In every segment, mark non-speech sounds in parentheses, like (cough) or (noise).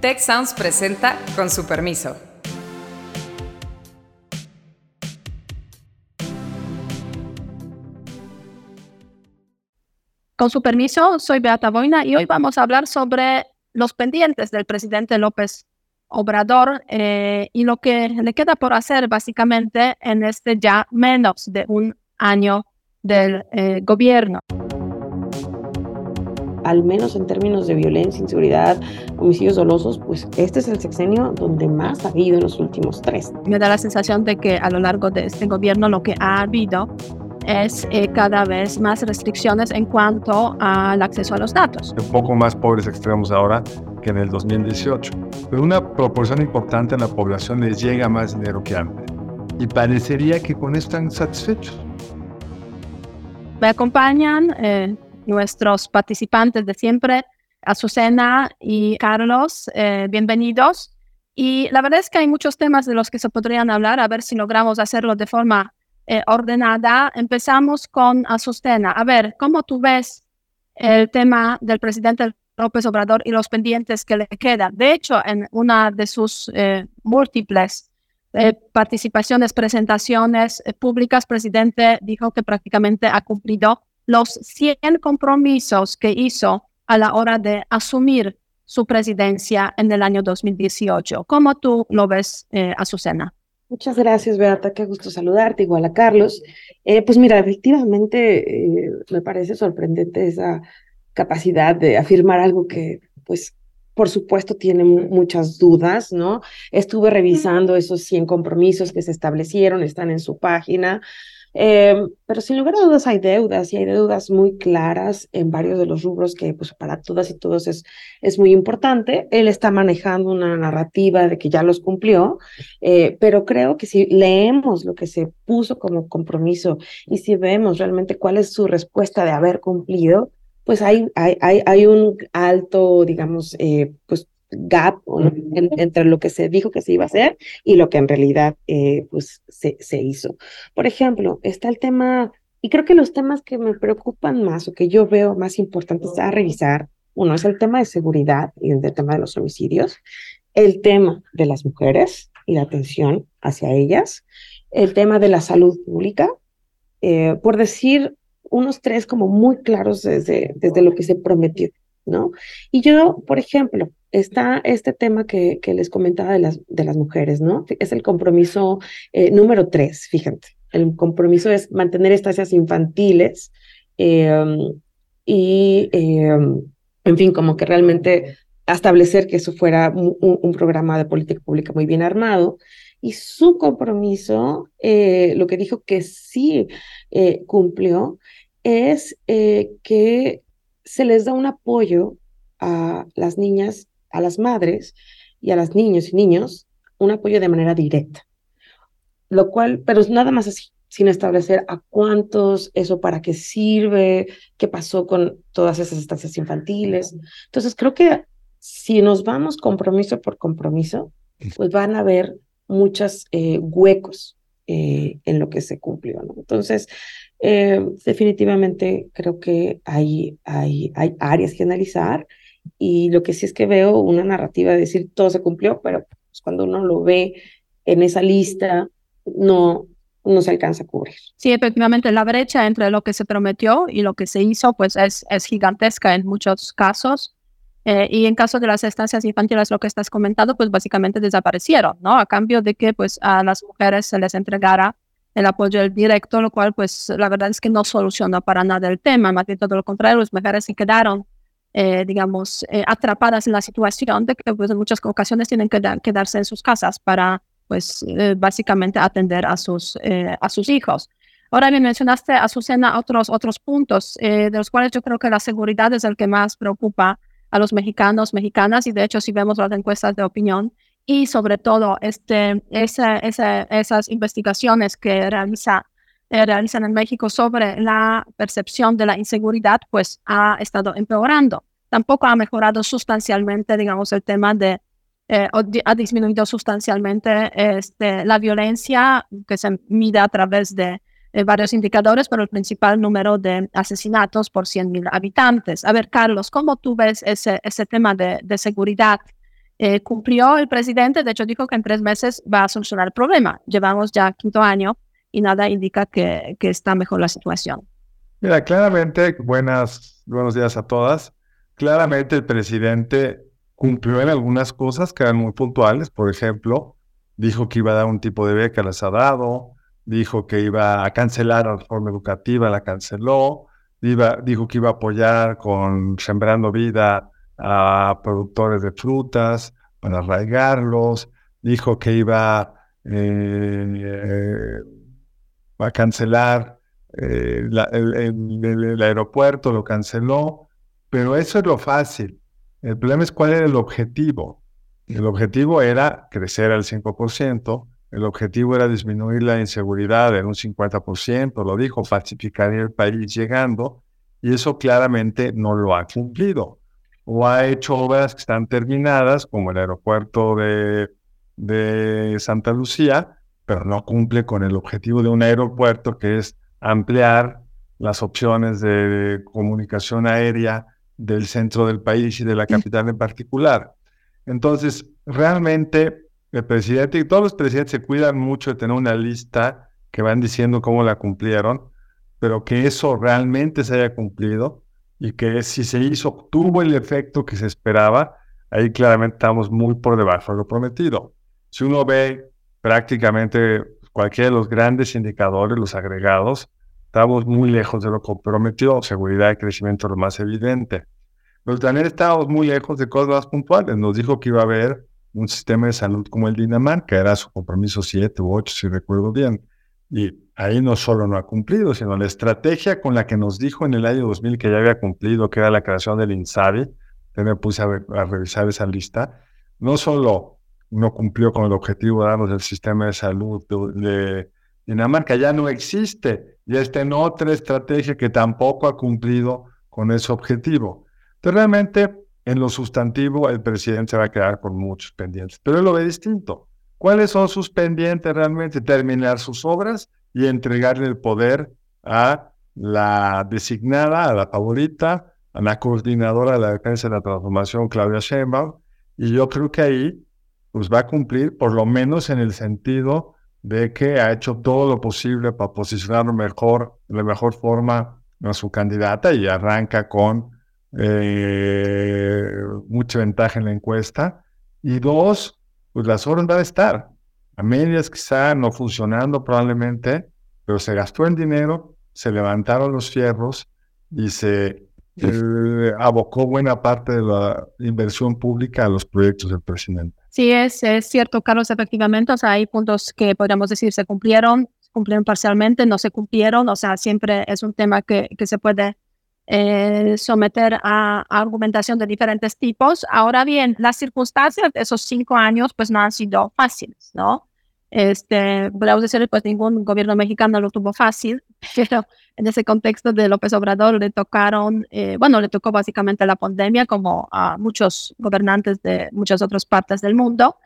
Tech Sounds presenta con su permiso. Con su permiso, soy Beata Boina y hoy vamos a hablar sobre los pendientes del presidente López Obrador eh, y lo que le queda por hacer básicamente en este ya menos de un año del eh, gobierno al menos en términos de violencia, inseguridad, homicidios dolosos, pues este es el sexenio donde más ha habido en los últimos tres. Me da la sensación de que a lo largo de este gobierno lo que ha habido es eh, cada vez más restricciones en cuanto al acceso a los datos. Un poco más pobres extremos ahora que en el 2018, pero una proporción importante en la población les llega más dinero que antes. Y parecería que con esto están satisfechos. Me acompañan eh, nuestros participantes de siempre, Azucena y Carlos, eh, bienvenidos. Y la verdad es que hay muchos temas de los que se podrían hablar, a ver si logramos hacerlo de forma eh, ordenada. Empezamos con Azucena. A ver, ¿cómo tú ves el tema del presidente López Obrador y los pendientes que le quedan? De hecho, en una de sus eh, múltiples participaciones, presentaciones públicas, presidente dijo que prácticamente ha cumplido los 100 compromisos que hizo a la hora de asumir su presidencia en el año 2018. ¿Cómo tú lo ves, eh, Azucena? Muchas gracias, Beata. Qué gusto saludarte, igual a Carlos. Eh, pues mira, efectivamente eh, me parece sorprendente esa capacidad de afirmar algo que, pues, por supuesto, tiene muchas dudas, ¿no? Estuve revisando esos 100 compromisos que se establecieron, están en su página. Eh, pero sin lugar a dudas hay deudas y hay deudas muy claras en varios de los rubros que pues para todas y todos es, es muy importante. Él está manejando una narrativa de que ya los cumplió, eh, pero creo que si leemos lo que se puso como compromiso y si vemos realmente cuál es su respuesta de haber cumplido, pues hay, hay, hay, hay un alto, digamos, eh, pues gap entre lo que se dijo que se iba a hacer y lo que en realidad eh, pues se, se hizo. Por ejemplo, está el tema, y creo que los temas que me preocupan más o que yo veo más importantes a revisar, uno es el tema de seguridad y el tema de los homicidios, el tema de las mujeres y la atención hacia ellas, el tema de la salud pública, eh, por decir unos tres como muy claros desde, desde lo que se prometió, ¿no? Y yo, por ejemplo, está este tema que, que, les comentaba de las, de las mujeres, ¿no? Es el compromiso eh, número tres, fíjate. El compromiso es mantener estancias infantiles em, y, em, en fin, como que realmente establecer que eso fuera un, programa de política pública muy bien armado. Y su compromiso, eh, lo que dijo que sí eh, cumplió, es que se les da un apoyo a las niñas a las madres y a las niños y niños un apoyo de manera directa. Lo cual, pero es nada más así, sin establecer a cuántos, eso para qué sirve, qué pasó con todas esas estancias infantiles. Entonces, creo que si nos vamos compromiso por compromiso, pues van a haber muchos eh, huecos eh, en lo que se cumplió. ¿no? Entonces, eh, definitivamente creo que hay, hay, hay áreas que analizar y lo que sí es que veo una narrativa de decir todo se cumplió, pero pues, cuando uno lo ve en esa lista, no, no se alcanza a cubrir. Sí, efectivamente, la brecha entre lo que se prometió y lo que se hizo, pues es, es gigantesca en muchos casos. Eh, y en caso de las estancias infantiles, lo que estás comentando, pues básicamente desaparecieron, ¿no? A cambio de que pues a las mujeres se les entregara el apoyo directo, lo cual pues la verdad es que no solucionó para nada el tema, más bien todo lo contrario, las mujeres se quedaron eh, digamos, eh, atrapadas en la situación de que pues, en muchas ocasiones tienen que quedarse en sus casas para, pues, eh, básicamente atender a sus, a sus hijos. Ahora bien, mencionaste, Azucena, otros, otros puntos, de los cuales yo creo que la seguridad es el que más preocupa a los mexicanos, mexicanas, y de hecho, si vemos las encuestas de opinión, y sobre todo este, esa, esa, esas investigaciones que realiza eh, realizan en México sobre la percepción de la inseguridad, pues ha estado empeorando. Tampoco ha mejorado sustancialmente, digamos, el tema de, eh, ha disminuido sustancialmente este, la violencia que se mide a través de eh, varios indicadores, pero el principal número de asesinatos por 100.000 habitantes. A ver, Carlos, ¿cómo tú ves ese, ese tema de, de seguridad Eh, cumplió el presidente, de hecho dijo que en tres meses va a solucionar el problema. Llevamos ya quinto año y nada indica que, que está mejor la situación. Mira, claramente, buenas, buenos días a todas. Claramente el presidente cumplió en algunas cosas que eran muy puntuales. Por ejemplo, dijo que iba a dar un tipo de beca, las ha dado. Dijo que iba a cancelar la reforma educativa, la canceló. dijo que iba a apoyar con Sembrando Vida a productores de frutas para arraigarlos. Dijo que iba eh, a cancelar eh, el, aeropuerto, lo canceló. Pero eso es lo fácil. El problema es cuál era el objetivo. El objetivo era crecer al 5%, el objetivo era disminuir la inseguridad en un 50%, lo dijo, pacificar el país llegando, y eso claramente no lo ha cumplido. O ha hecho obras que están terminadas, como el aeropuerto de, de Santa Lucía, pero no cumple con el objetivo de un aeropuerto que es ampliar las opciones de comunicación aérea del centro del país y de la capital en particular. Entonces, realmente el presidente y todos los presidentes se cuidan mucho de tener una lista que van diciendo cómo la cumplieron, pero que eso realmente se haya cumplido y que si se hizo, tuvo el efecto que se esperaba, ahí claramente estamos muy por debajo de lo prometido. Si uno ve prácticamente cualquiera de los grandes indicadores, los agregados, Estamos muy lejos de lo comprometido, seguridad y crecimiento lo más evidente. Pero también estábamos muy lejos de cosas más puntuales. Nos dijo que iba a haber un sistema de salud como el Dinamarca, era su compromiso 7 u 8, si recuerdo bien. Y ahí no solo no ha cumplido, sino la estrategia con la que nos dijo en el año 2000 que ya había cumplido, que era la creación del INSABI, que me puse a, revisar esa lista, no solo no cumplió con el objetivo de darnos el sistema de salud de Dinamarca, ya no existe ya está en otra estrategia que tampoco ha cumplido con ese objetivo. Entonces, realmente, en lo sustantivo, el presidente se va a quedar con muchos pendientes, pero él lo ve distinto. ¿Cuáles son sus pendientes realmente? Terminar sus obras y entregarle el poder a la designada, a la favorita, a la coordinadora de la defensa de la transformación, Claudia Sheinbaum, y yo creo que ahí pues va a cumplir, por lo menos en el sentido de que ha hecho todo lo posible para posicionar mejor, de la mejor forma a su candidata y arranca con eh, mucha ventaja en la encuesta. Y dos, pues las obras van a estar. A medias quizá no funcionando probablemente, pero se gastó el dinero, se levantaron los fierros y se eh, abocó buena parte de la inversión pública a los proyectos del presidente. Sí, es, es cierto, Carlos, efectivamente. O sea, hay puntos que podríamos decir se cumplieron, se cumplieron parcialmente, no se cumplieron. O sea, siempre es un tema que, que se puede eh, someter a, a, argumentación de diferentes tipos. Ahora bien, las circunstancias de esos cinco años pues no han sido fáciles, ¿no? Este, podemos decir, pues ningún gobierno mexicano lo tuvo fácil, (laughs) pero en ese contexto de López Obrador le tocaron, eh, bueno, le tocó básicamente la pandemia como a muchos gobernantes de muchas otras partes del mundo,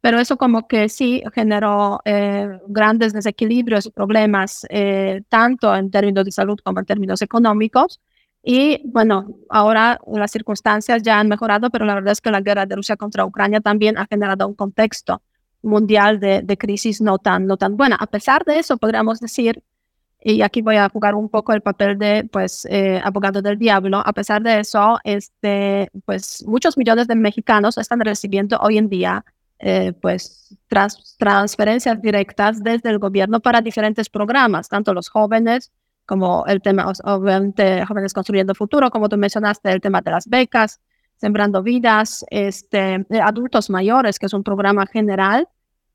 pero eso como que sí generó eh, grandes desequilibrios y problemas, eh, tanto en términos de salud como en términos económicos. Y bueno, ahora las circunstancias ya han mejorado, pero la verdad es que la guerra de Rusia contra Ucrania también ha generado un contexto mundial de, de, crisis no tan, no tan buena. A pesar de eso, podríamos decir, y aquí voy a jugar un poco el papel de, pues, eh, abogado del diablo, a pesar de eso, este, pues, muchos millones de mexicanos están recibiendo hoy en día, eh, pues, transferencias directas desde el gobierno para diferentes programas, tanto los jóvenes como el tema, obviamente, jóvenes construyendo futuro, como tú mencionaste, el tema de las becas, Sembrando Vidas, este, adultos mayores, que es un programa general.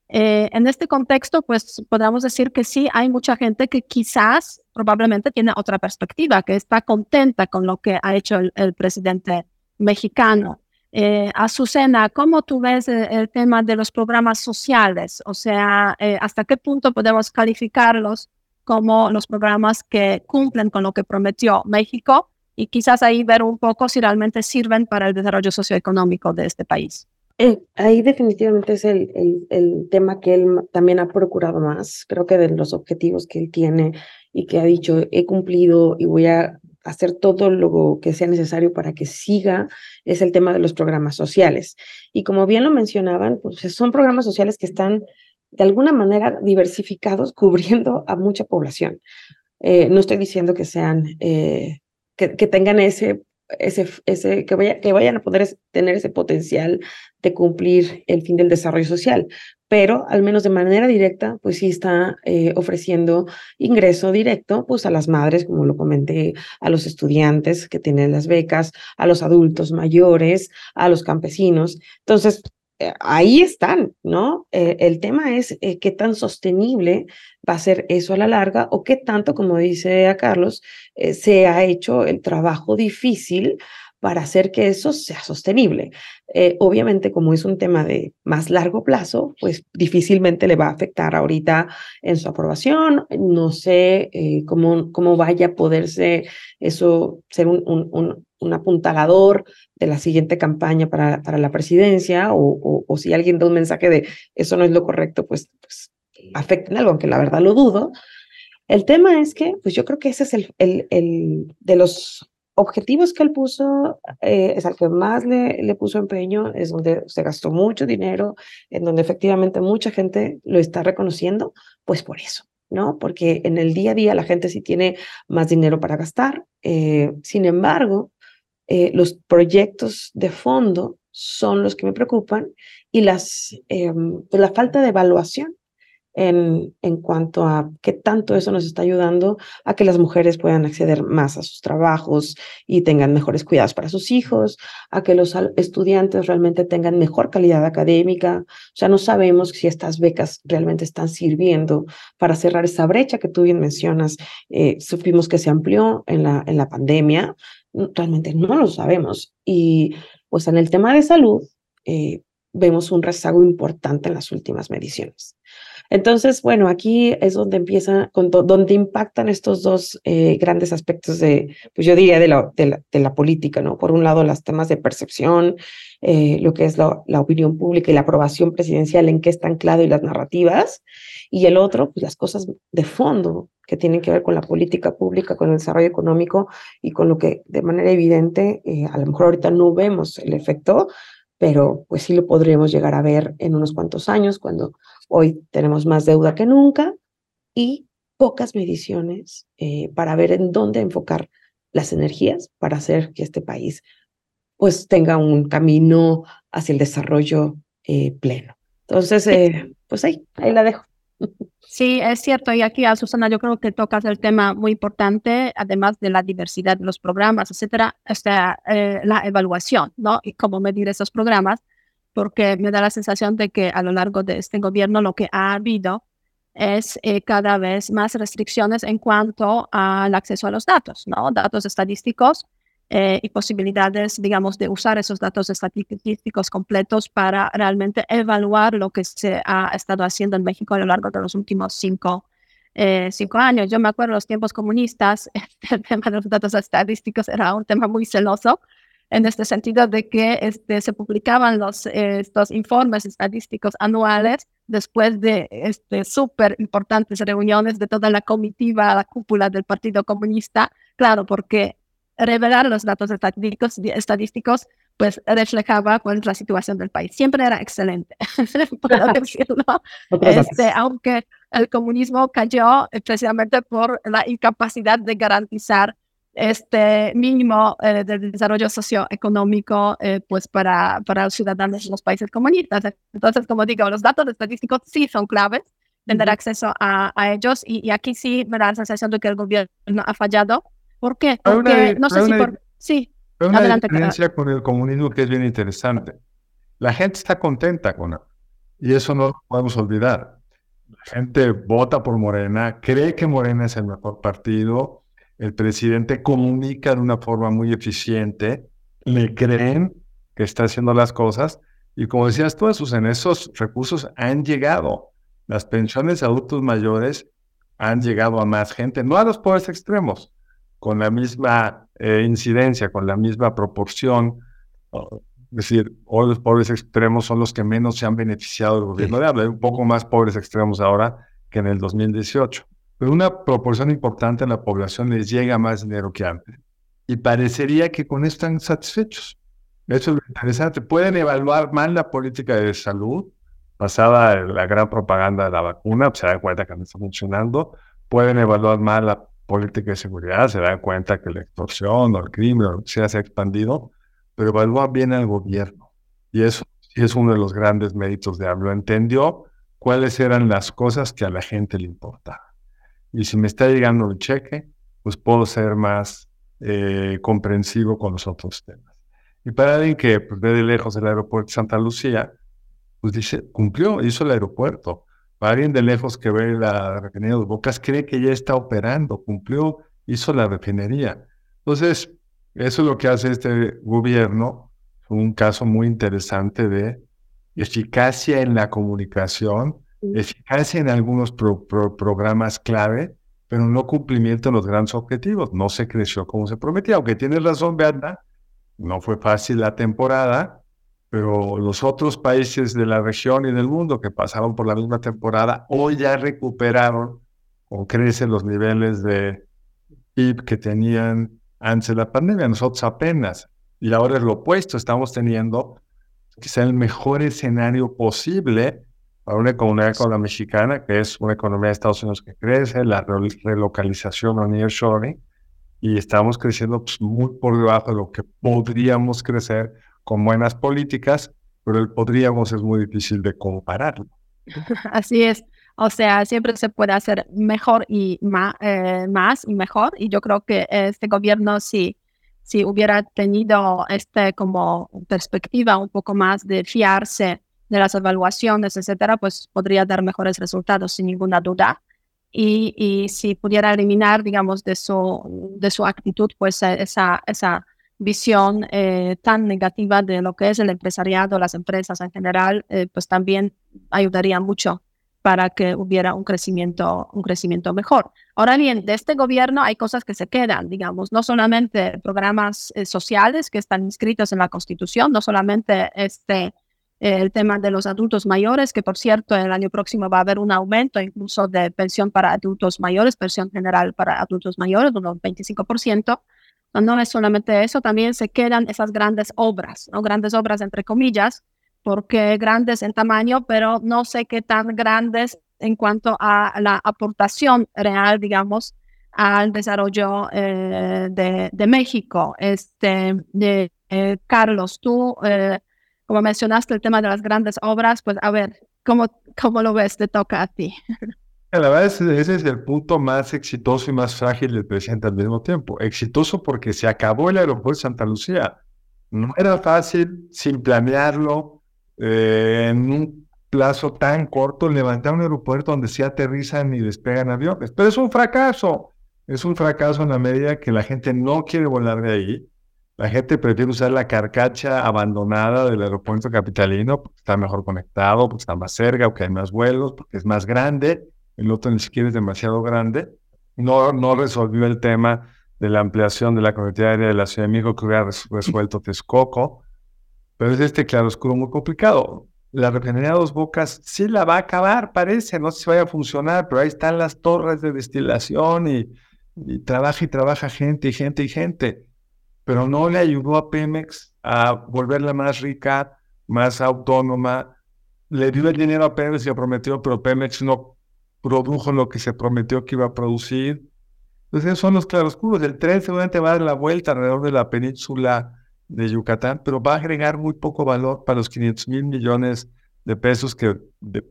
Eh, en este contexto, pues podríamos decir que sí, hay mucha gente que quizás, probablemente tiene otra perspectiva, que está contenta con lo que ha hecho el, presidente mexicano. Eh, Azucena, ¿cómo tú ves el, tema de los programas sociales? O sea, eh, ¿hasta qué punto podemos calificarlos como los programas que cumplen con lo que prometió México? y quizás ahí ver un poco si realmente sirven para el desarrollo socioeconómico de este país. Eh, ahí definitivamente es el, el, el, tema que él también ha procurado más. Creo que de los objetivos que él tiene y que ha dicho, he cumplido y voy a hacer todo lo que sea necesario para que siga es el tema de los programas sociales. Y como bien lo mencionaban, pues son programas sociales que están de alguna manera diversificados, cubriendo a mucha población. Eh, no estoy diciendo que sean, eh, que, tengan ese, ese, ese que, vaya, que vayan a poder tener ese potencial de cumplir el fin del desarrollo social, pero al menos de manera directa, pues sí está eh, ofreciendo ingreso directo, pues a las madres, como lo comenté, a los estudiantes que tienen las becas, a los adultos mayores, a los campesinos. Entonces, ahí están, ¿no? Eh, el tema es qué tan sostenible va a ser eso a la larga o qué tanto, como dice a Carlos, se ha hecho el trabajo difícil para hacer que eso sea sostenible. Eh, obviamente, como es un tema de más largo plazo, pues difícilmente le va a afectar ahorita en su aprobación. No sé eh, cómo, cómo vaya a poderse eso ser un, un, un, apuntalador de la siguiente campaña para, para la presidencia o, o, si alguien da un mensaje de eso no es lo correcto, pues, pues afecten algo, aunque la verdad lo dudo. El tema es que, pues yo creo que ese es el, el, el de los objetivos que él puso eh, es al que más le, le puso empeño, es donde se gastó mucho dinero, en donde efectivamente mucha gente lo está reconociendo, pues por eso, ¿no? Porque en el día a día la gente sí tiene más dinero para gastar. Eh, sin embargo, eh, los proyectos de fondo son los que me preocupan y las, em, pues la falta de evaluación en, en cuanto a qué tanto eso nos está ayudando a que las mujeres puedan acceder más a sus trabajos y tengan mejores cuidados para sus hijos, a que los estudiantes realmente tengan mejor calidad académica. O sea, no sabemos si estas becas realmente están sirviendo para cerrar esa brecha que tú bien mencionas. Eh, supimos que se amplió en la, en la pandemia. Realmente no lo sabemos. Y pues en el tema de salud, eh, vemos un rezago importante en las últimas mediciones. Entonces, bueno, aquí es donde empieza, donde impactan estos dos eh, grandes aspectos de, pues yo diría, de la, política, ¿no? Por un lado, los temas de percepción, eh, lo que es la, opinión pública y la aprobación presidencial, en qué está anclado y las narrativas, y el otro, pues las cosas de fondo que tienen que ver con la política pública, con el desarrollo económico y con lo que de manera evidente, eh, a lo mejor ahorita no vemos el efecto, pero pues sí lo podremos llegar a ver en unos cuantos años, cuando hoy tenemos más deuda que nunca y pocas mediciones eh, para ver en dónde enfocar las energías para hacer que este país pues tenga un camino hacia el desarrollo eh, pleno. Entonces, eh, pues ahí, ahí la dejo. Sí, es cierto. Y aquí, Susana, yo creo que tocas el tema muy importante, además de la diversidad de los programas, etcétera, está eh, la evaluación, ¿no? Y cómo medir esos programas, porque me da la sensación de que a lo largo de este gobierno lo que ha habido es eh, cada vez más restricciones en cuanto al acceso a los datos, ¿no? Datos estadísticos eh, y posibilidades, digamos, de usar esos datos estadísticos completos para realmente evaluar lo que se ha estado haciendo en México a lo largo de los últimos cinco, eh, cinco años. Yo me acuerdo los tiempos comunistas, (laughs) el tema de los datos estadísticos era un tema muy celoso en este sentido de que este, se publicaban los, estos informes estadísticos anuales después de este, súper importantes reuniones de toda la comitiva, la cúpula del Partido Comunista, claro, porque revelar los datos estadísticos, estadísticos pues reflejaba cuál es la situación del país. Siempre era excelente, (laughs) puedo (laughs) decirlo. Este, aunque el comunismo cayó eh, precisamente por la incapacidad de garantizar este mínimo eh, de desarrollo socioeconómico eh, pues para, para los ciudadanos de los países comunistas. Entonces, como digo, los datos estadísticos sí son claves, tener acceso a, a ellos y, y, aquí sí me da la sensación de que el gobierno ha fallado ¿Por qué? Porque no sé si por... Sí. Hay una diferencia con el comunismo que es bien interesante. La gente está contenta con él. Y eso no lo podemos olvidar. La gente vota por Morena, cree que Morena es el mejor partido. El presidente comunica de una forma muy eficiente. Le creen que está haciendo las cosas. Y como decías tú, esos, en esos recursos han llegado. Las pensiones de adultos mayores han llegado a más gente, no a los pobres extremos, con la misma eh, incidencia, con la misma proporción. Es decir, hoy los pobres extremos son los que menos se han beneficiado del gobierno de Hay un poco más pobres extremos ahora que en el 2018. Pero una proporción importante en la población les llega más dinero que antes. y parecería que con esto están satisfechos. Eso es lo interesante. Pueden evaluar mal la política de salud, pasada la gran propaganda de la vacuna, se dan cuenta que no está funcionando. Pueden evaluar mal la política de seguridad, se dan cuenta que la extorsión o el crimen o lo que sea se ha expandido, pero evalúan bien al gobierno. Y eso es uno de los grandes méritos de AMLO. Entendió cuáles eran las cosas que a la gente le importaban. Y si me está llegando el cheque, pues puedo ser más eh, comprensivo con los otros temas. Y para alguien que pues, ve de lejos el aeropuerto de Santa Lucía, pues dice, cumplió, hizo el aeropuerto. Para alguien de lejos que ve la refinería de Bocas, cree que ya está operando, cumplió, hizo la refinería. Entonces, eso es lo que hace este gobierno, un caso muy interesante de eficacia en la comunicación, eficacia en algunos programas clave, pero no cumplimiento de los grandes objetivos. No se creció como se prometía, aunque tiene razón, Beata, no fue fácil la temporada, pero los otros países de la región y del mundo que pasaron por la misma temporada hoy ya recuperaron o crecen los niveles de PIB que tenían antes de la pandemia. Nosotros apenas. Y ahora es lo opuesto. Estamos teniendo quizá el mejor escenario posible para una economía como la mexicana, que es una economía de Estados Unidos que crece, la relocalización o nearshoring, y estamos creciendo pues, muy por debajo de lo que podríamos crecer con buenas políticas, pero el podríamos es muy difícil de compararlo. (laughs) Así es. O sea, siempre se puede hacer mejor y eh, más, y mejor. Y yo creo que este gobierno, si, si hubiera tenido este como perspectiva un poco más de fiarse de las evaluaciones, etcétera, pues podría dar mejores resultados sin ninguna duda y, y, si pudiera eliminar, digamos, de su, de su actitud, pues eh, esa, esa visión eh, tan negativa de lo que es el empresariado, las empresas en general, eh, pues también ayudaría mucho para que hubiera un crecimiento, un crecimiento mejor. Ahora bien, de este gobierno hay cosas que se quedan, digamos, no solamente programas sociales que están inscritos en la Constitución, no solamente este el tema de los adultos mayores, que por cierto el año próximo va a haber un aumento incluso de pensión para adultos mayores, pensión general para adultos mayores, unos 25%. No es solamente eso, también se quedan esas grandes obras, ¿no? grandes obras entre comillas, porque grandes en tamaño, pero no sé qué tan grandes en cuanto a la aportación real, digamos, al desarrollo eh, de, de, México. Este, de, eh, Carlos, tú eh, como mencionaste el tema de las grandes obras, pues a ver, ¿cómo, cómo lo ves? Te toca a ti. La verdad es ese es el punto más exitoso y más frágil del presidente al mismo tiempo. Exitoso porque se acabó el aeropuerto de Santa Lucía. No era fácil, sin planearlo, eh, en un plazo tan corto, levantar un aeropuerto donde se aterrizan y despegan aviones. Pero es un fracaso. Es un fracaso en la medida que la gente no quiere volar de ahí la gente prefiere usar la carcacha abandonada del aeropuerto capitalino porque está mejor conectado, porque está más cerca, porque hay más vuelos, porque es más grande. El otro ni siquiera es demasiado grande. No, no resolvió el tema de la ampliación de la conectividad aérea de la Ciudad de México que hubiera resuelto Texcoco. Pero es este claroscuro muy complicado. La refinería de Dos Bocas sí la va a acabar, parece, no sé si vaya a funcionar, pero ahí están las torres de destilación y, y trabaja y trabaja gente y gente y gente pero no le ayudó a Pemex a volverla más rica, más autónoma. Le dio el dinero a Pemex y lo prometió, pero Pemex no produjo lo que se prometió que iba a producir. Entonces, esos son los claroscuros. El tren seguramente va a dar la vuelta alrededor de la península de Yucatán, pero va a agregar muy poco valor para los 500 mil millones de pesos que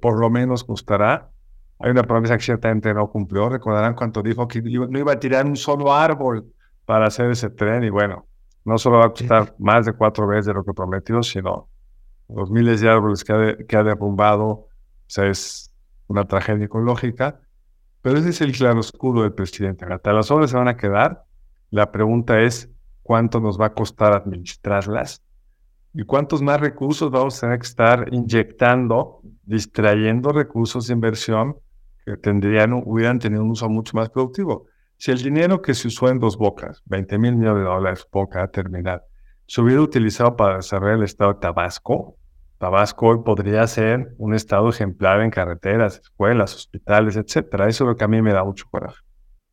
por lo menos costará. Hay una promesa que ciertamente no cumplió. Recordarán cuando dijo que no iba a tirar un solo árbol para hacer ese tren y bueno, no solo va a costar más de cuatro veces de lo que prometió, sino los miles de árboles que ha, que ha derrumbado, o sea, es una tragedia ecológica, pero ese es el claroscuro del presidente. Hasta las obras se van a quedar. La pregunta es, ¿cuánto nos va a costar administrarlas? ¿Y cuántos más recursos vamos a tener que estar inyectando, distrayendo recursos de inversión que tendrían, hubieran tenido un uso mucho más productivo? Si el dinero que se usó en dos bocas, 20 mil millones de dólares, poca a terminar, se hubiera utilizado para desarrollar el estado de Tabasco, Tabasco hoy podría ser un estado ejemplar en carreteras, escuelas, hospitales, etcétera. Eso es lo que a mí me da mucho coraje.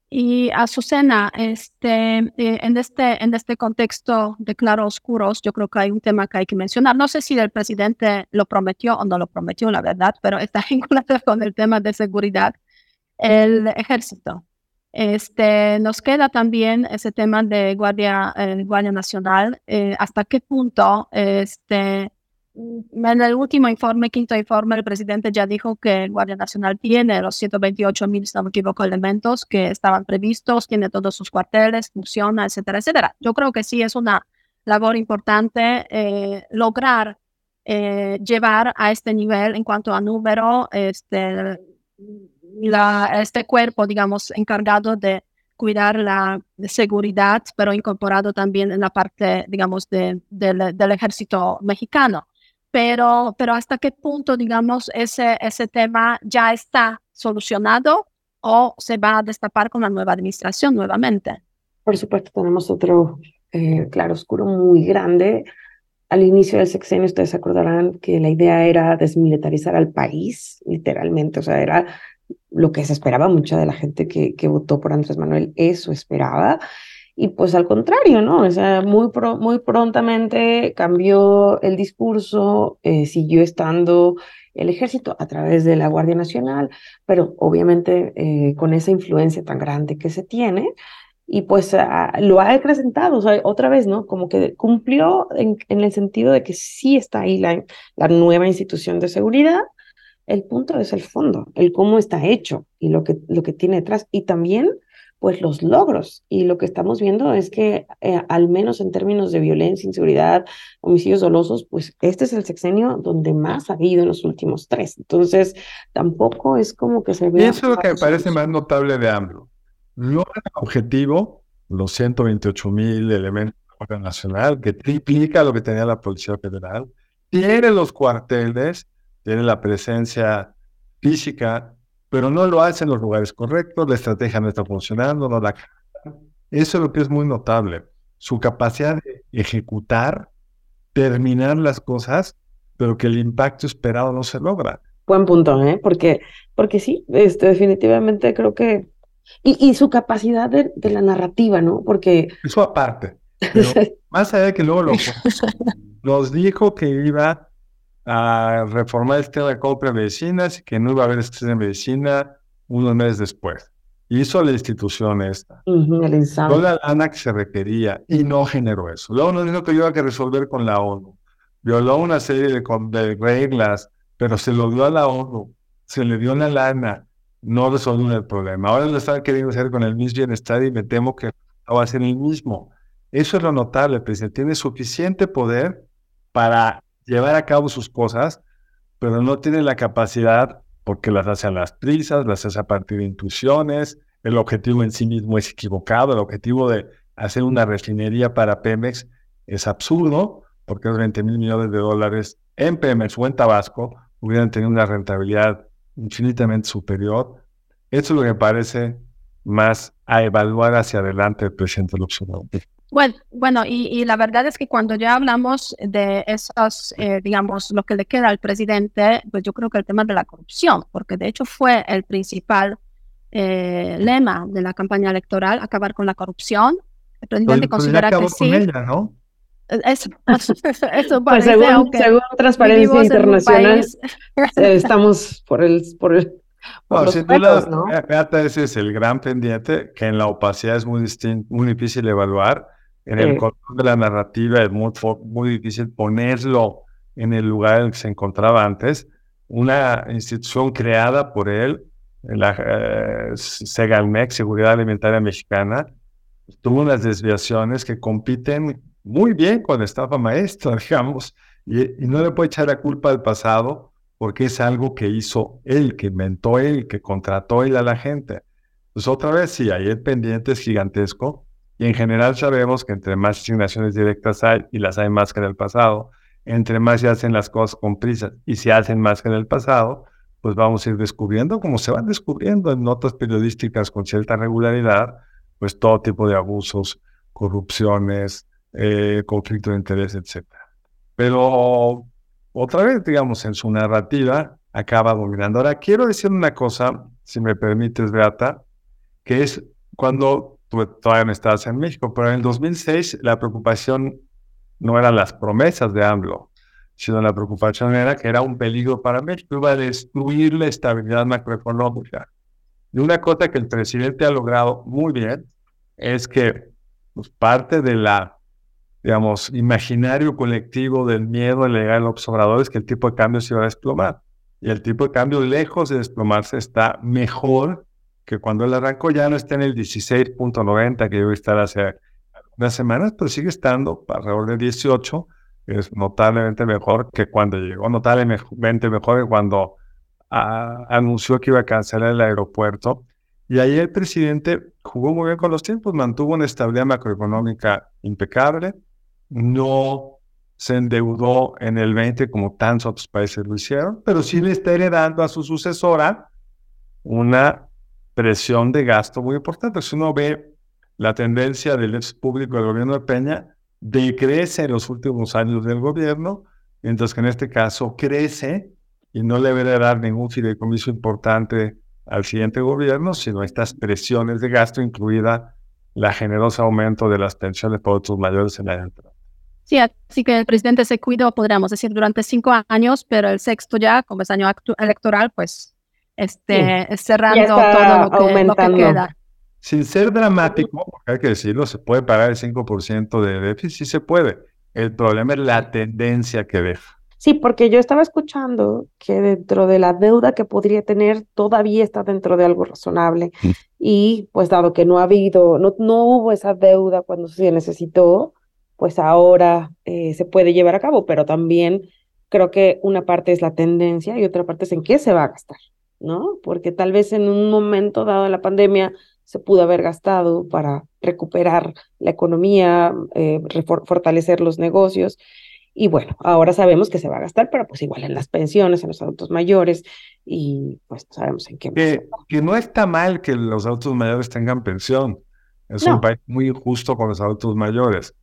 Y Azucena, este, eh, en, este, en este contexto de claroscuros, yo creo que hay un tema que hay que mencionar. No sé si el presidente lo prometió o no lo prometió, la verdad, pero está (laughs) vinculado con el tema de seguridad, el ejército. Este, nos queda también ese tema de Guardia, eh, Guardia Nacional. Eh, ¿Hasta qué punto este, Mm, en el último informe, quinto informe, el presidente ya dijo que Guardia Nacional tiene los 128 mil, si no me equivoco, elementos que estaban previstos, tiene todos sus cuarteles, funciona, etcétera, etcétera. Yo creo que sí es una labor importante eh, lograr eh, llevar a este nivel en cuanto a número este, la, este cuerpo, digamos, encargado de cuidar la seguridad, pero incorporado también en la parte, digamos, de, del ejército mexicano pero, pero hasta qué punto, digamos, ese, ese tema ya está solucionado o se va a destapar con la nueva administración nuevamente. Por supuesto, tenemos otro eh, claro oscuro muy grande. Al inicio del sexenio, ustedes acordarán que la idea era desmilitarizar al país, literalmente, o sea, era lo que se esperaba mucha de la gente que, que votó por Andrés Manuel, eso esperaba. Y pues al contrario, ¿no? O sea, muy, muy prontamente cambió el discurso, eh, siguió estando el ejército a través de la Guardia Nacional, pero obviamente eh, con esa influencia tan grande que se tiene, y pues lo ha acrecentado, o sea, otra vez, ¿no? Como que cumplió en, en el sentido de que sí está ahí la, la nueva institución de seguridad, el punto es el fondo, el cómo está hecho y lo que, lo que tiene detrás, y también pues los logros. Y lo que estamos viendo es que eh, al menos en términos de violencia, inseguridad, homicidios dolosos, pues este es el sexenio donde más ha habido en los últimos tres. Entonces, tampoco es como que se vea... Eso es lo que me parece más notable de AMLO. Logra el objetivo, los 128 mil elementos Nacional, que triplica lo que tenía la Policía Federal, tiene los cuarteles, tiene la presencia física pero no lo hace en los lugares correctos, la estrategia no está funcionando, no la... Eso es lo que es muy notable, su capacidad de ejecutar, terminar las cosas, pero que el impacto esperado no se logra. Buen punto, ¿eh? Porque, porque sí, este, definitivamente creo que... Y, y su capacidad de, de, la narrativa, ¿no? Porque... Eso aparte. (laughs) más allá de que luego lo, (laughs) nos dijo que iba a reformar el sistema de compra de medicinas y que no iba a haber este de medicina unos meses después. Hizo la institución esta. Toda la lana que se requería y no generó eso. Luego nos dijo que iba a que resolver con la ONU. Violó una serie de, de reglas, pero se lo dio a la ONU. Se le dio la lana. No resolvió el problema. Ahora lo están queriendo hacer con el mismo bienestar y me temo que va a ser el mismo. Eso es lo notable. Presidente tiene suficiente poder para llevar a cabo sus cosas, pero no tiene la capacidad porque las hace a las prisas, las hace a partir de intuiciones, el objetivo en sí mismo es equivocado, el objetivo de hacer una refinería para Pemex es absurdo, porque los 20 mil millones de dólares en Pemex o en Tabasco hubieran tenido una rentabilidad infinitamente superior. Eso es lo que me parece más a evaluar hacia adelante el presidente López. Bueno, bueno y, la verdad es que cuando ya hablamos de esos, eh, digamos, lo que le queda al presidente, pues yo creo que el tema de la corrupción, porque de hecho fue el principal eh, lema de la campaña electoral, acabar con la corrupción. El presidente pues, considera que sí. ¿no? (laughs) Eso, eso pues según, según Transparencia Internacional, estamos por el, por el bueno, sin duda, ¿no? ese es el gran pendiente que en la opacidad es muy, muy difícil evaluar en el control de la narrativa es muy, muy difícil ponerlo en el lugar en el que se encontraba antes. Una institución creada por él, la eh, Segalmex, Seguridad Alimentaria Mexicana, tuvo unas desviaciones que compiten muy bien con la estafa maestra, (laughs) digamos, y, y, no le puede echar la culpa al pasado porque es algo que hizo él, que inventó él, que contrató él a la gente. Pues otra vez, sí, ahí el pendiente es gigantesco y en general sabemos que entre más asignaciones directas hay, y las hay más que en el pasado, entre más se hacen las cosas con prisa y se hacen más que en el pasado, pues vamos a ir descubriendo, como se van descubriendo en notas periodísticas con cierta regularidad, pues todo tipo de abusos, corrupciones, eh, conflicto de interés, etc. Pero otra vez, digamos, en su narrativa acaba dominando. Ahora, quiero decir una cosa, si me permites, Beata, que es cuando todavía no estabas en México, pero en el 2006 la preocupación no eran las promesas de AMLO, sino la preocupación era que era un peligro para México, iba a destruir la estabilidad macroeconómica. Y una cosa que el presidente ha logrado muy bien es que pues, parte de la, digamos, imaginario colectivo del miedo al legal observador es que el tipo de cambio se iba a desplomar. Y el tipo de cambio, lejos de desplomarse, está mejor que cuando él arrancó. Ya no está en el 16.90 que debe estar hace unas semanas, pero sigue estando alrededor de 18. Es notablemente mejor que cuando llegó, notablemente mejor que cuando anunció que iba a cancelar el aeropuerto. Y ahí el presidente jugó muy bien con los tiempos, mantuvo una estabilidad macroeconómica impecable, no se endeudó en el 20 como tantos otros países lo hicieron, pero sí le está heredando a su sucesora una presión de gasto muy importante. Si uno ve la tendencia del ex público del gobierno de Peña, decrece en los últimos años del gobierno, mientras que en este caso crece y no le debería dar ningún fideicomiso importante al siguiente gobierno, sino estas presiones de gasto, incluida la generosa aumento de las pensiones para otros mayores en la entrada. Sí, así que el presidente se cuidó, podríamos decir, durante cinco años, pero el sexto ya, como es año electoral, pues este, cerrando todo lo que, queda. Sin ser dramático, hay que decirlo, se puede pagar el 5% de déficit, sí se puede. El problema es la tendencia que deja. Sí, porque yo estaba escuchando que dentro de la deuda que podría tener todavía está dentro de algo razonable. Mm. Y pues dado que no ha habido, no, no hubo esa deuda cuando se necesitó, pues ahora eh, se puede llevar a cabo, pero también creo que una parte es la tendencia y otra parte es en qué se va a gastar, ¿no? Porque tal vez en un momento dado de la pandemia se pudo haber gastado para recuperar la economía, eh, fortalecer los negocios y bueno, ahora sabemos que se va a gastar, pero pues igual en las pensiones, en los adultos mayores, y pues sabemos en qué. Que, que no está mal que los adultos mayores tengan pensión. Es un país muy injusto con los adultos mayores.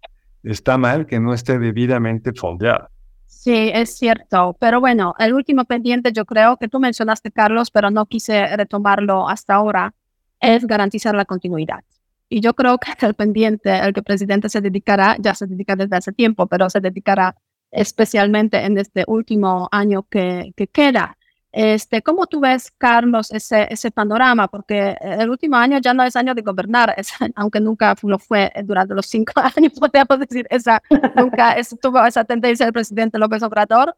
Está mal que no esté debidamente fondeado. Sí, es cierto. Pero bueno, el último pendiente, yo creo que tú mencionaste, Carlos, pero no quise retomarlo hasta ahora, es garantizar la continuidad. Y yo creo que el pendiente, el que el presidente se dedicará, ya se dedica desde hace tiempo, pero se dedicará especialmente en este último año que, que queda. Este, ¿Cómo tú ves, Carlos, ese, ese panorama? Porque el último año ya no es año de gobernar, es, (laughs) aunque nunca lo fue durante los cinco (laughs) años, podemos decir, esa, nunca tuvo esa tendencia el presidente López Obrador,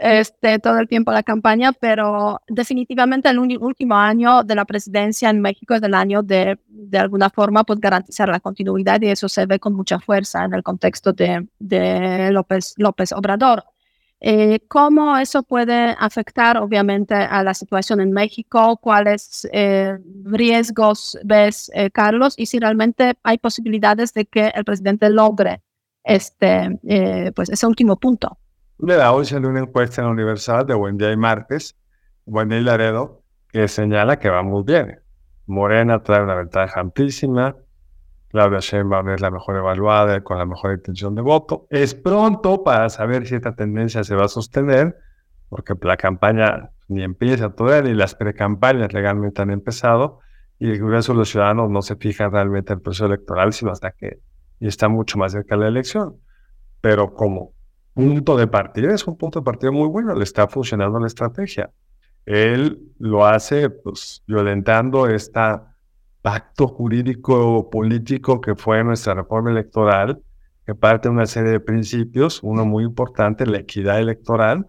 este, todo el tiempo la campaña, pero definitivamente el último año de la presidencia en México es el año de, de alguna forma, pues garantizar la continuidad y eso se ve con mucha fuerza en el contexto de, de López, López Obrador. Eh, ¿Cómo eso puede afectar, obviamente, a la situación en México? ¿Cuáles eh, riesgos ves, eh, Carlos? Y si realmente hay posibilidades de que el presidente logre este, pues ese último punto. Da hoy salió una encuesta en la Universidad de Buendía y Márquez, Buendía y Laredo, que señala que va muy bien. Morena trae una ventaja amplísima, Claudia Sheinbaum es la mejor evaluada con la mejor intención de voto. Es pronto para saber si esta tendencia se va a sostener, porque la campaña ni empieza todavía, ni las precampañas legalmente han empezado, y el Congreso de los Ciudadanos no se fija realmente en el proceso electoral, sino hasta que está mucho más cerca de la elección. Pero como punto de partida, es un punto de partida muy bueno, le está funcionando la estrategia. Él lo hace pues, violentando este pacto jurídico político que fue nuestra reforma electoral, que parte de una serie de principios, uno muy importante, la equidad electoral.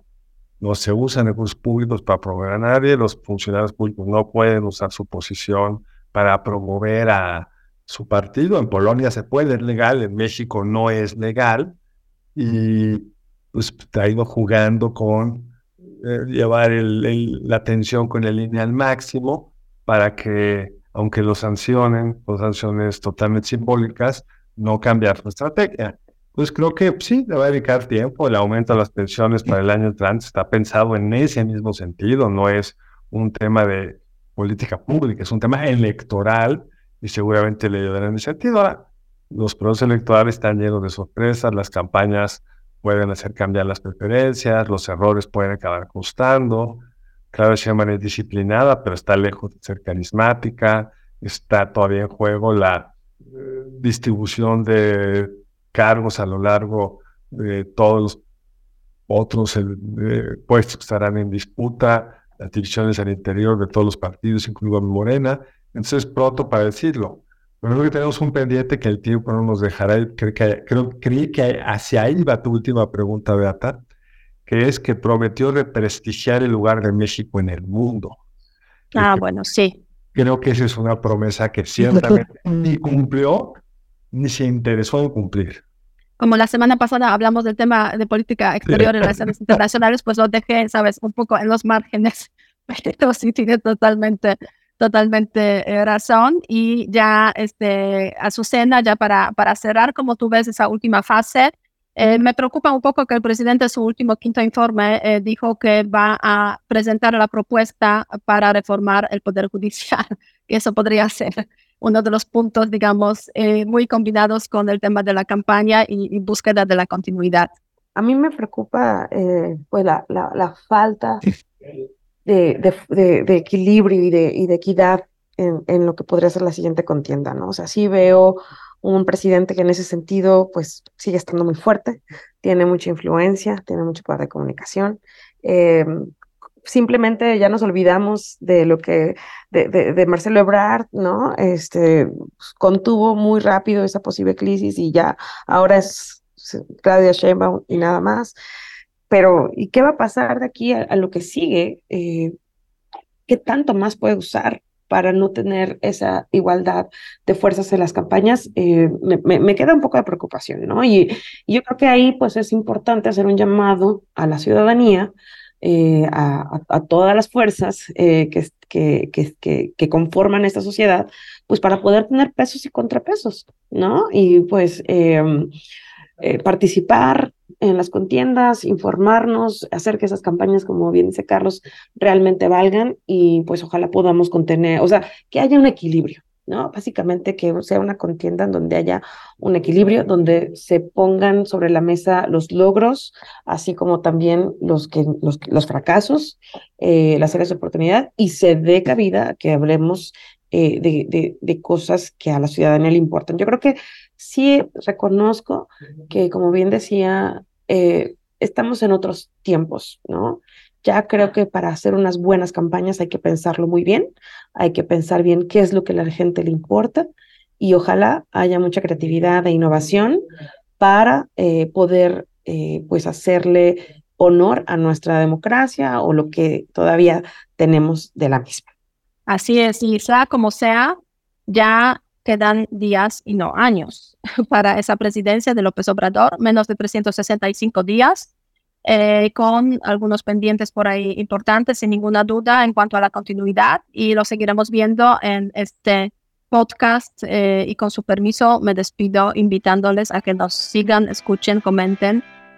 No se usan recursos públicos para promover a nadie, los funcionarios públicos no pueden usar su posición para promover a su partido. En Polonia se puede, es legal, en México no es legal. Y pues ha ido jugando con eh, llevar la atención con el línea al máximo para que, aunque lo sancionen, con sanciones totalmente simbólicas, no cambiar su estrategia. Pues creo que sí, le va a dedicar tiempo. El aumento de las pensiones para el año entrante está pensado en ese mismo sentido, no es un tema de política pública, es un tema electoral y seguramente le ayudará en ese sentido. Ahora, los procesos electorales están llenos de sorpresas, las campañas pueden hacer cambiar las preferencias, los errores pueden acabar costando. Claro, Sheinbaum es disciplinada, pero está lejos de ser carismática. está todavía en juego la eh, distribución de cargos a lo largo de todos los otros eh, puestos que estarán en disputa, las divisiones al interior de todos los partidos, incluido Morena. Entonces, pronto para decirlo. Pero creo que tenemos un pendiente que el tiempo no nos dejará. Creo que, creo, creí que hacia ahí va tu última pregunta, Beata, que es que prometió represtigiar el lugar de México en el mundo. Ah, bueno, sí. Creo que esa es una promesa que ciertamente ni cumplió ni se interesó en cumplir. Como la semana pasada hablamos del tema de política exterior y relaciones internacionales, pues lo dejé, sabes, un poco en los márgenes, (laughs) pero sí tiene totalmente, totalmente eh, razón. Y ya, este, Azucena, ya para, para cerrar, como tú ves esa última fase, eh, me preocupa un poco que el presidente en su último quinto informe eh, dijo que va a presentar la propuesta para reformar el Poder Judicial. (laughs) Y eso podría ser uno de los puntos, digamos, eh, muy combinados con el tema de la campaña y, búsqueda de la continuidad. A mí me preocupa eh, pues la, la, falta de, de, equilibrio y de, y equidad en, en, lo que podría ser la siguiente contienda, ¿no? O sea, sí veo un presidente que en ese sentido pues sigue estando muy fuerte, tiene mucha influencia, tiene mucho poder de comunicación. Eh, simplemente ya nos olvidamos de lo que, de, Marcelo Ebrard, ¿no? Este, pues, contuvo muy rápido esa posible crisis y ya ahora es Claudia Sheinbaum y nada más. Pero, ¿y qué va a pasar de aquí a, lo que sigue? Eh, ¿Qué tanto más puede usar para no tener esa igualdad de fuerzas en las campañas, eh, me, queda un poco de preocupación, ¿no? Y, yo creo que ahí pues es importante hacer un llamado a la ciudadanía eh, a, todas las fuerzas eh, que, que, conforman esta sociedad, pues para poder tener pesos y contrapesos, ¿no? Y pues em, eh, participar en las contiendas, informarnos, hacer que esas campañas, como bien dice Carlos, realmente valgan y pues ojalá podamos contener, o sea, que haya un equilibrio, ¿no? Básicamente que sea una contienda en donde haya un equilibrio, donde se pongan sobre la mesa los logros, así como también los, que, los, los fracasos, eh, las áreas de oportunidad, y se dé cabida que hablemos eh, de, de, de, cosas que a la ciudadanía le importan. Yo creo que sí reconozco que, como bien decía, eh, estamos en otros tiempos, ¿no? Ya creo que para hacer unas buenas campañas hay que pensarlo muy bien, hay que pensar bien qué es lo que a la gente le importa y ojalá haya mucha creatividad e innovación para eh, poder pues hacerle honor a nuestra democracia o lo que todavía tenemos de la misma. Así es, y sea como sea, ya quedan días y no años (laughs) para esa presidencia de López Obrador, menos de 365 días eh, con algunos pendientes por ahí importantes, sin ninguna duda, en cuanto a la continuidad y lo seguiremos viendo en este podcast eh, y con su permiso me despido invitándoles a que nos sigan, escuchen, comenten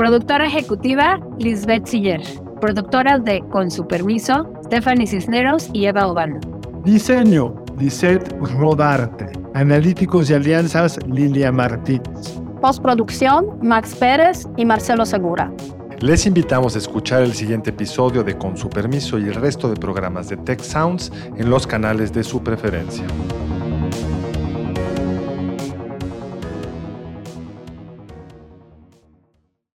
Productora ejecutiva, Lisbeth Siller. Productoras de Con su permiso, Stephanie Cisneros y Eva Obano. Diseño, Lisette Rodarte. Analíticos y alianzas, Lilia Martínez. Postproducción, Max Pérez y Marcelo Segura. Les invitamos a escuchar el siguiente episodio de Con su permiso y el resto de programas de Tech Sounds en los canales de su preferencia.